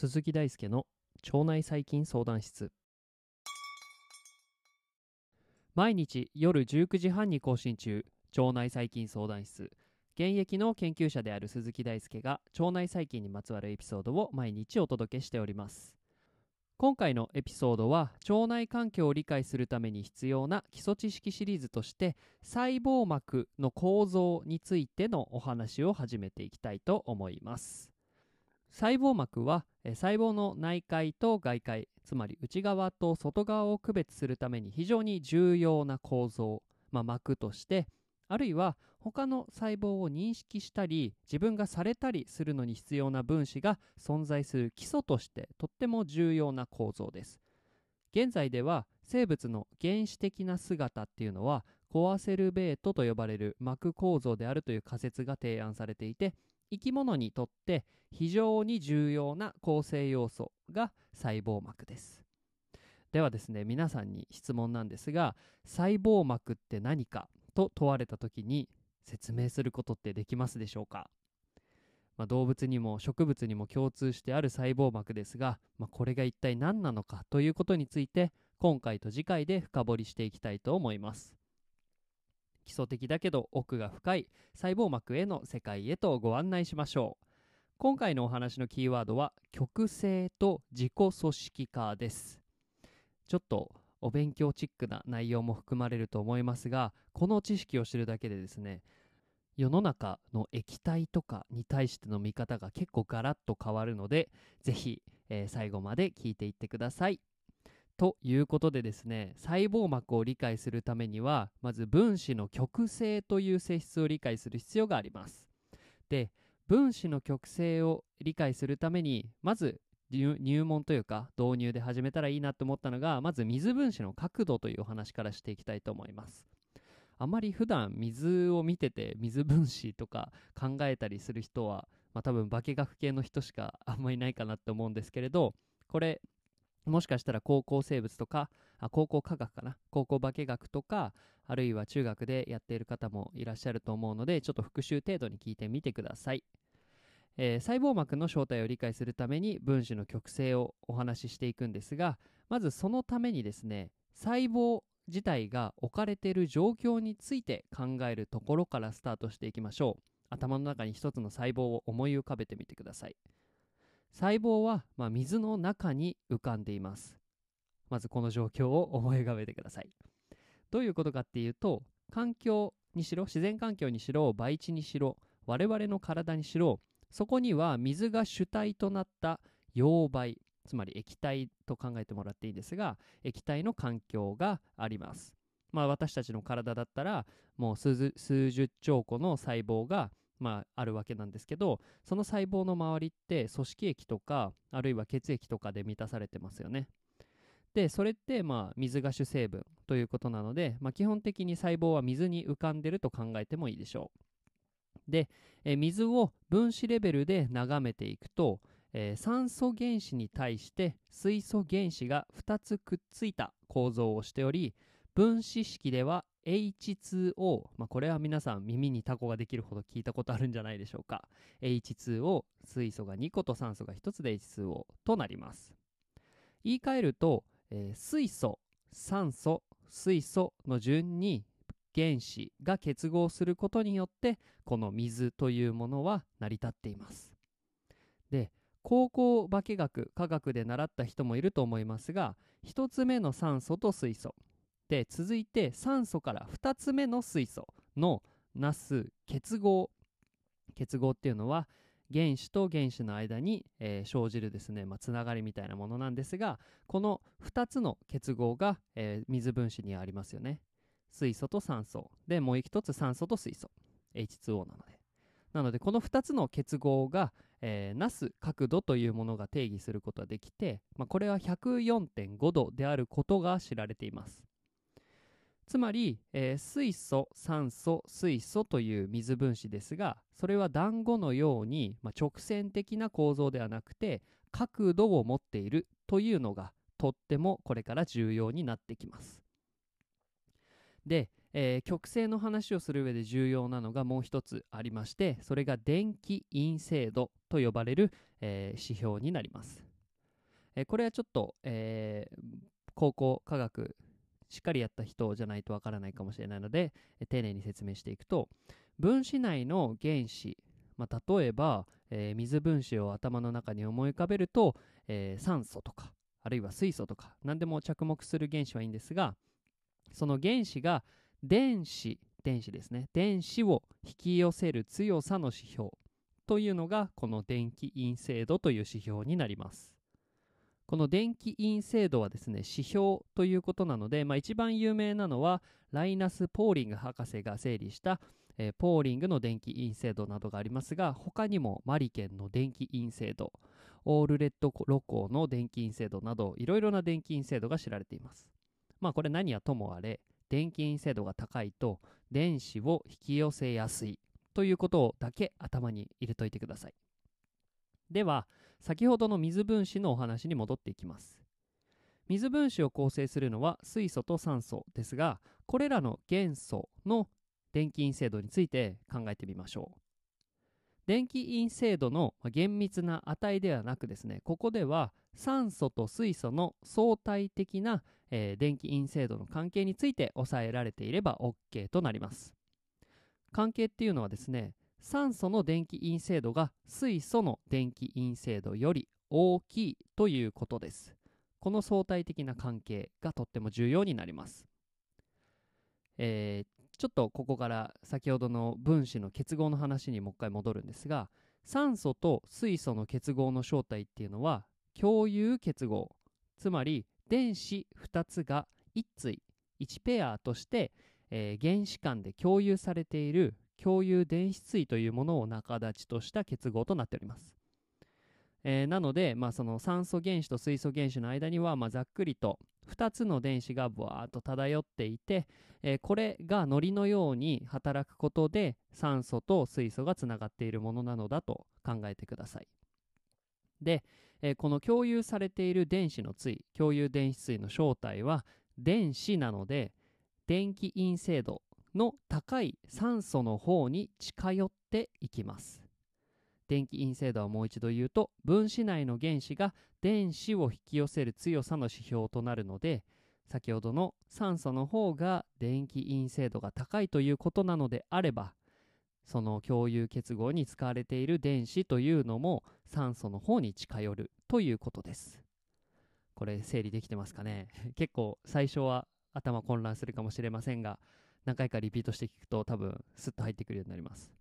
鈴木大輔の腸内細菌相談室。毎日夜19時半に更新中。腸内細菌相談室。現役の研究者である鈴木大輔が腸内細菌にまつわるエピソードを毎日お届けしております。今回のエピソードは腸内環境を理解するために必要な基礎知識シリーズとして細胞膜の構造についてのお話を始めていきたいと思います。細胞膜は細胞の内界と外界つまり内側と外側を区別するために非常に重要な構造、まあ、膜としてあるいは他の細胞を認識したり自分がされたりするのに必要な分子が存在する基礎としてとっても重要な構造です。現在では生物の原始的な姿っていうのはコアセルベートと呼ばれる膜構造であるという仮説が提案されていて生き物にとって非常に重要な構成要素が細胞膜です。ではですね皆さんに質問なんですが細胞膜って何か？と問われた時に説明することってできますでしょうか、まあ、動物にも植物にも共通してある細胞膜ですが、まあ、これが一体何なのかということについて今回と次回で深掘りしていきたいと思います。基礎的だけど奥が深い細胞膜への世界へとご案内しましょう。今回のお話のキーワードは極性と自己組織化です。ちょっとお勉強チックな内容も含まれると思いますがこの知識を知るだけでですね世の中の液体とかに対しての見方が結構ガラッと変わるので是非、えー、最後まで聞いていってください。ということでですね細胞膜を理解するためにはまず分子の極性という性質を理解する必要があります。で分子の極性を理解するためにまず入門というか導入で始めたらいいなと思ったのがまず水分子の角度というお話からしていきたいと思います。あまり普段水を見てて水分子とか考えたりする人は、まあ、多分化学系の人しか あんまりないかなって思うんですけれどこれもしかしたら高校生物とかあ高校科学かな？高校化学とかあるいは中学でやっている方もいらっしゃると思うのでちょっと復習程度に聞いてみてください。えー、細胞膜の正体を理解するために分子の極性をお話ししていくんですがまずそのためにですね細胞自体が置かれている状況について考えるところからスタートしていきましょう。頭の中に一つの細胞を思い浮かべてみてください。細胞は、まあ、水の中に浮かんでいます。まずこの状況を思い浮かべてください。どういうことかっていうと環境にしろ自然環境にしろ培地にしろ我々の体にしろそこには水が主体となった溶媒つまり液体と考えてもらっていいんですが液体の環境があります。まあ私たちの体だったらもう数十兆個の細胞がまあ、あるわけなんですけどその細胞の周りって組織液とかあるいは血液とかで満たされてますよね。でそれってまあ水が主成分ということなので、まあ、基本的に細胞は水に浮かんでると考えてもいいでしょう。で、え水を分子レベルで眺めていくと、え、酸素原子に対して水素原子が2つくっついた構造をしており分子式では H2O、まあ、これは皆さん耳にタコができるほど聞いたことあるんじゃないでしょうか。H2O 水素が2個と酸素が1つで H2O となります。言い換えると、えー、水素酸素水素の順に原子が結合することによってこの水というものは成り立っています。で高校化学科学で習った人もいると思いますが1つ目の酸素と水素。で続いて酸素から2つ目の水素のなす結合。結合っていうのは原子と原子の間に、えー、生じるですね、まあ、つながりみたいなものなんですがこの2つの結合が、えー、水分子にありますよね。水素と酸素。でもう一つ酸素と水素。H2O なので。なのでこの2つの結合が、えー、なす角度というものが定義することができて、まあ、これは104.5度であることが知られています。つまり、えー、水素酸素水素という水分子ですがそれは団子のように、まあ、直線的な構造ではなくて角度を持っているというのがとってもこれから重要になってきます。で、えー、極性の話をする上で重要なのがもう一つありましてそれが電気陰性度と呼ばれる、えー、指標になります、えー、これはちょっと、え高校科学しっかりやった人じゃないとわからないかもしれないので、え丁寧に説明していくと分子内の原子、まあ、例えば、えー、水分子を頭の中に思い浮かべると、えー、酸素とかあるいは水素とか何でも着目する原子はいいんですがその原子が電子電子ですね。電子を引き寄せる強さの指標というのがこの電気陰性度という指標になります。この電気陰性度はですね指標ということなので、まあ、一番有名なのはライナス・ポーリング博士が整理した、えー、ポーリングの電気陰性度などがありますが他にもマリケンの電気陰性度オールレッドロコの電気陰性度などいろいろな電気陰性度が知られています。まあこれ何はともあれ電気陰性度が高いと電子を引き寄せやすいということだけ頭に入れといてください。では先ほどの水分子のお話に戻っていきます。水分子を構成するのは水素と酸素ですがこれらの元素の電気陰性度について考えてみましょう。電気陰性度の厳密な値ではなくですねここでは酸素と水素の相対的な、えー、電気陰性度の関係について抑えられていれば OK となります関係っていうのはですね酸素の電気陰性度が水素の電気陰性度より大きいということです。この相対的な関係がとっても重要になります。えー、ちょっとここから先ほどの分子の結合の話にもう一回戻るんですが酸素と水素の結合の正体っていうのは共有結合つまり電子2つが1対1ペアとして、えー、原子間で共有されている共有電子対というものを仲立ちとした結合となっております。えー、なので、まあ、その酸素原子と水素原子の間には、まあ、ざっくりと2つの電子がぶわーっと漂っていて、えー、これが糊のように働くことで酸素と水素がつながっているものなのだと考えてください。で、えー、この共有されている電子の対共有電子対の正体は電子なので電気陰性度の高い酸素の方に近寄っていきます。電気陰性度はもう一度言うと分子内の原子が電子を引き寄せる強さの指標となるので先ほどの酸素の方が電気陰性度が高いということなのであればその共有結合に使われている電子というのも酸素の方に近寄るということです。これ整理できてますかね？結構最初は頭混乱するかもしれませんが何回かリピートして聞くと多分スッと入ってくるようになります。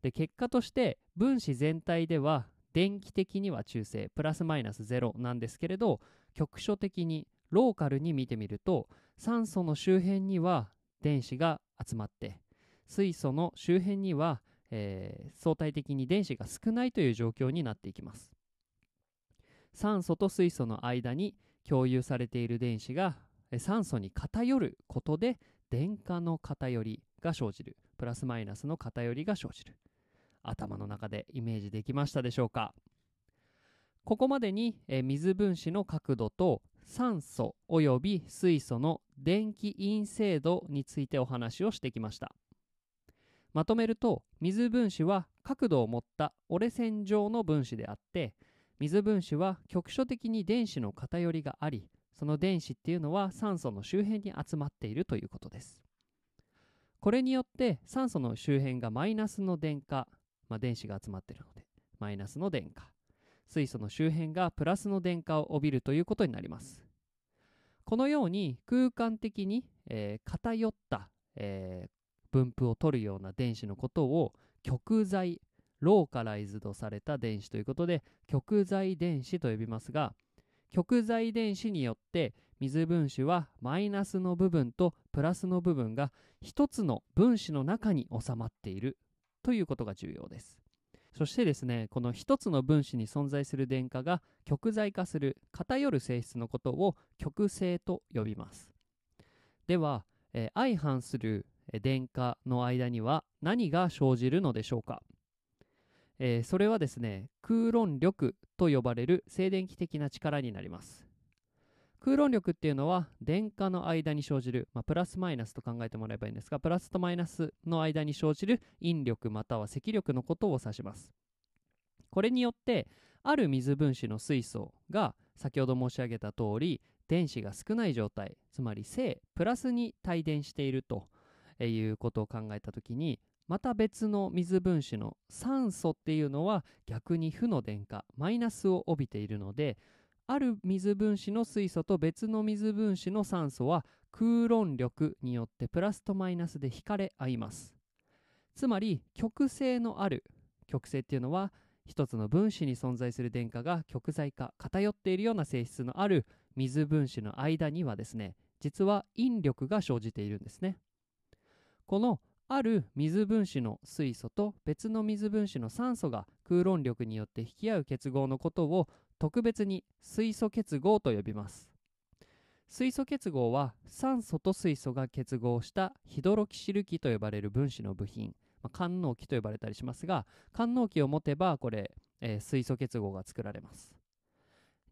で結果として分子全体では電気的には中性プラスマイナス0なんですけれど局所的にローカルに見てみると酸素の周辺には電子が集まって水素の周辺には、えー、相対的に電子が少ないという状況になっていきます。酸素と水素の間に共有されている電子が酸素に偏ることで電荷の偏りが生じる。プラスマイナスの偏りが生じる。頭の中でイメージできましたでしょうか？ここまでに、え水分子の角度と酸素および水素の電気陰性度についてお話をしてきました。まとめると水分子は角度を持った折れ線状の分子であって水分子は局所的に電子の偏りがありその電子っていうのは酸素の周辺に集まっているということです。これによって酸素の周辺がマイナスの電荷、まあ、電子が集まっているのでマイナスの電荷。水素の周辺がプラスの電荷を帯びるということになります。このように空間的に、えー、偏った、えー、分布を取るような電子のことを極在ローカライズドされた電子ということで極在電子と呼びますが極在電子によって水分子はマイナスの部分とプラスの部分が一つの分子の中に収まっているということが重要です。そしてですねこの一つの分子に存在する電荷が極在化する偏る性質のことを極性と呼びます。では、えー、相反する電荷の間には何が生じるのでしょうか？えー、それはですね空論力と呼ばれる静電気的な力になります。空論力っていうのは電荷の間に生じる、まあ、プラスマイナスと考えてもらえばいいんですがプラスとマイナスの間に生じる引力または積力のことを指します。これによってある水分子の水素が先ほど申し上げた通り電子が少ない状態つまり正プラスに帯電しているということを考えた時にまた別の水分子の酸素っていうのは逆に負の電荷マイナスを帯びているのである水分子の水素と別の水分子の酸素は空論力によってプラスとマイナスで引かれ合います。つまり極性のある極性っていうのは一つの分子に存在する電荷が極材化偏っているような性質のある水分子の間にはですね実は引力が生じているんですね。このある水分子の水素と別の水分子の酸素が空論力によって引き合う結合のことを特別に水素結合と呼びます。水素結合は酸素と水素が結合したヒドロキシル基と呼ばれる分子の部品。まあ、官能基と呼ばれたりしますが官能基を持てばこれ、えー、水素結合が作られます。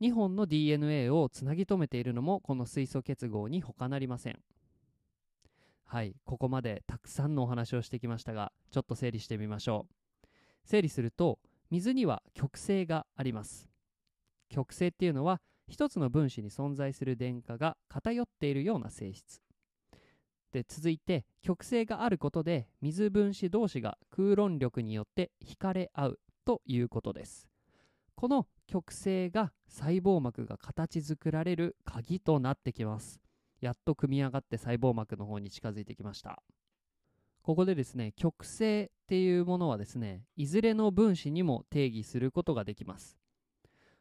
2本の DNA をつなぎ止めているのもこの水素結合に他なりません。はいここまでたくさんのお話をしてきましたがちょっと整理してみましょう。整理すると水には極性があります。極性っていうのは一つの分子に存在する電荷が偏っているような性質。で続いて極性があることで水分子同士が空論力によって惹かれ合うということです。この極性が細胞膜が形作られる鍵となってきます。やっと組み上がって細胞膜の方に近づいてきました。ここでですね極性っていうものはですねいずれの分子にも定義することができます、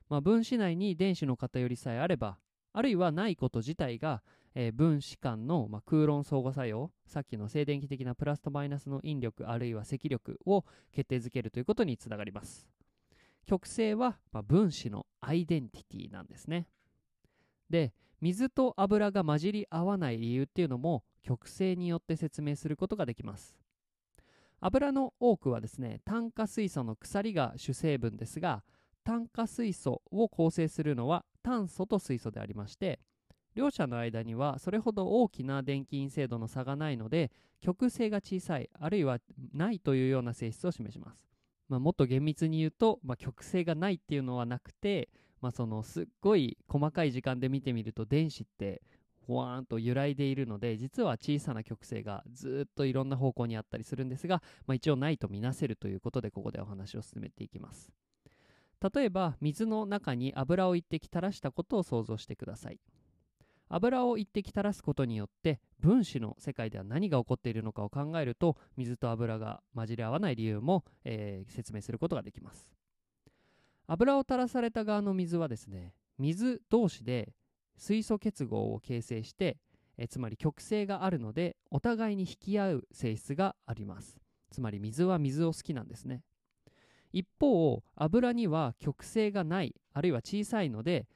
まあ、分子内に電子の偏りさえあればあるいはないこと自体がえー、分子間の、まあ、空論相互作用さっきの静電気的なプラスとマイナスの引力あるいは積力を決定づけるということにつながります。極性は、まあ、分子のアイデンティティなんですね。で水と油が混じり合わない理由っていうのも極性によって説明することができます。油の多くはですね炭化水素の鎖が主成分ですが炭化水素を構成するのは炭素と水素でありまして両者の間にはそれほど大きな電気陰性度の差がないので極性が小さいあるいはないというような性質を示します、まあ、もっと厳密に言うと、まあ、極性がないっていうのはなくて、まあ、そのすっごい細かい時間で見てみると電子ってほわーんと揺らいでいるので実は小さな極性がずっといろんな方向にあったりするんですが、まあ、一応ないとみなせるということでここでお話を進めていきます。例えば水の中に油を一滴垂らしたことを想像してください。油を一滴垂らすことによって分子の世界では何が起こっているのかを考えると水と油が混じり合わない理由も、えー、説明することができます。油を垂らされた側の水はですね水同士で水素結合を形成して、え、つまり極性があるのでお互いに引き合う性質があります。つまり水は水を好きなんですね。一方油には極性がないあるいは小さいので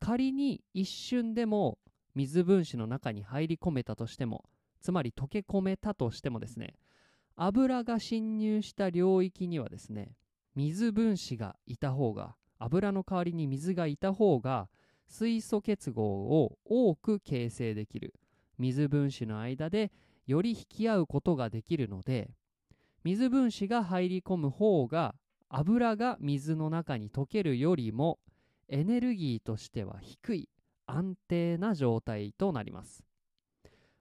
仮に一瞬でも水分子の中に入り込めたとしてもつまり溶け込めたとしてもですね油が侵入した領域にはですね水分子がいた方が油の代わりに水がいた方が水素結合を多く形成できる。水分子の間でより引き合うことができるので水分子が入り込む方が油が水の中に溶けるよりもエネルギーとしては低い安定な状態となります。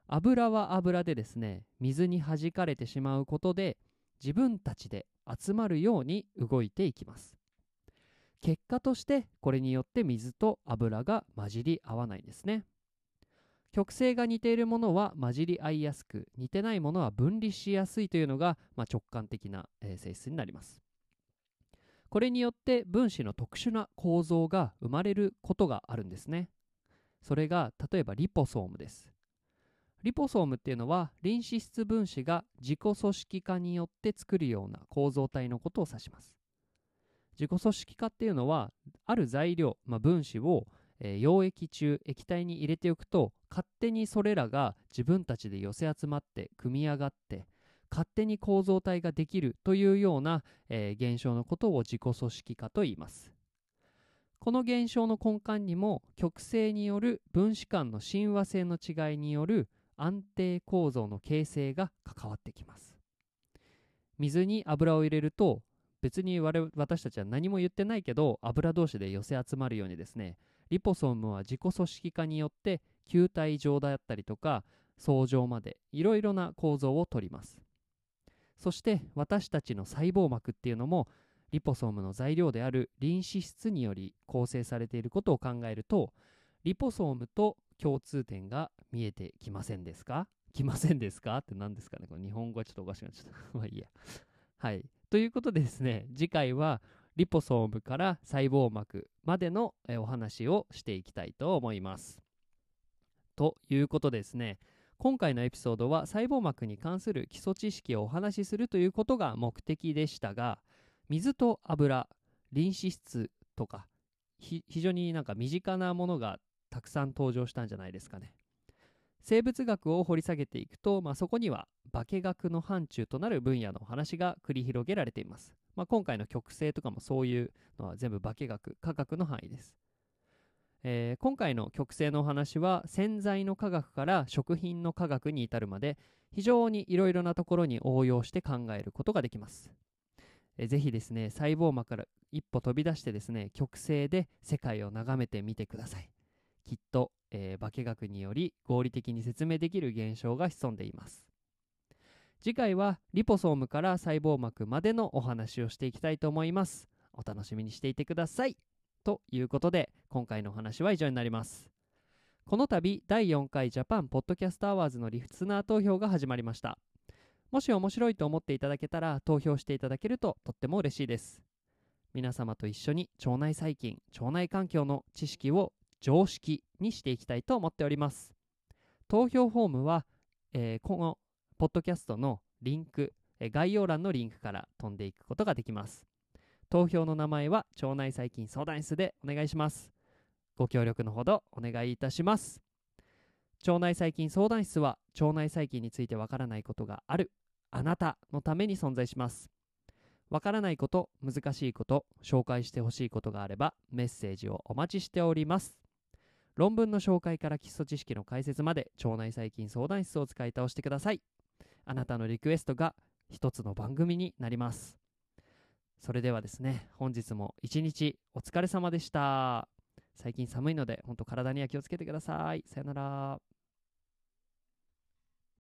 油は油でですね水に弾かれてしまうことで自分たちで集まるように動いていきます。結果としてこれによって水と油が混じり合わないんですね。極性が似ているものは混じり合いやすく似てないものは分離しやすいというのが、まあ、直感的な、えー、性質になります。これによって分子の特殊な構造が生まれることがあるんですね。それが例えばリポソームです。リポソームっていうのはリン脂質分子が自己組織化によって作るような構造体のことを指します。自己組織化っていうのはある材料、まあ、分子を、えー、溶液中液体に入れておくと勝手にそれらが自分たちで寄せ集まって組み上がって勝手に構造体ができるというような、えー、現象のことを自己組織化と言います。この現象の根幹にも極性による分子間の親和性の違いによる安定構造の形成が関わってきます。水に油を入れると別に我私たちは何も言ってないけど油同士で寄せ集まるようにですねリポソームは自己組織化によって球体状だったりとか層状までいろいろな構造をとります。そして私たちの細胞膜っていうのもリポソームの材料であるリン脂質により構成されていることを考えるとリポソームと共通点が見えてきませんですか？来ませんですか？って何ですかね？この日本語はちょっとおかしくなっちゃった。まあいいや。はい。ということでですね、次回はリポソームから細胞膜までのお話をしていきたいと思います。ということですね、今回のエピソードは細胞膜に関する基礎知識をお話しするということが目的でしたが、水と油、リン脂質とか、非常になんか身近なものがたくさん登場したんじゃないですかね。生物学を掘り下げていくと、まあ、そこには化学の範疇となる分野の話が繰り広げられています。まあ、今回の極性とかもそういうのは全部化学、科学の範囲です。えー、今回の極性のお話は洗剤の科学から食品の科学に至るまで非常にいろいろなところに応用して考えることができます。えー、ぜひですね、細胞膜から一歩飛び出してですね、極性で世界を眺めてみてください。きっと、えー、化学により合理的に説明できる現象が潜んでいます。次回はリポソームから細胞膜までのお話をしていきたいと思います。お楽しみにしていてください。ということで今回のお話は以上になります。この度第4回ジャパンポッドキャストアワードのリスナー投票が始まりました。もし面白いと思っていただけたら投票していただけるととっても嬉しいです。皆様と一緒に腸内細菌腸内環境の知識を常識にしていきたいと思っております。投票フォームは、えー、このポッドキャストのリンク、えー、概要欄のリンクから飛んでいくことができます。投票の名前は腸内細菌相談室でお願いします。ご協力のほどお願いいたします。腸内細菌相談室は腸内細菌についてわからないことがあるあなたのために存在します。わからないこと、難しいこと、紹介してほしいことがあればメッセージをお待ちしております。論文の紹介から基礎知識の解説まで腸内細菌相談室を使い倒してください。あなたのリクエストが一つの番組になります。それではですね本日も一日お疲れ様でした。最近寒いので本当体には気をつけてください。さよなら。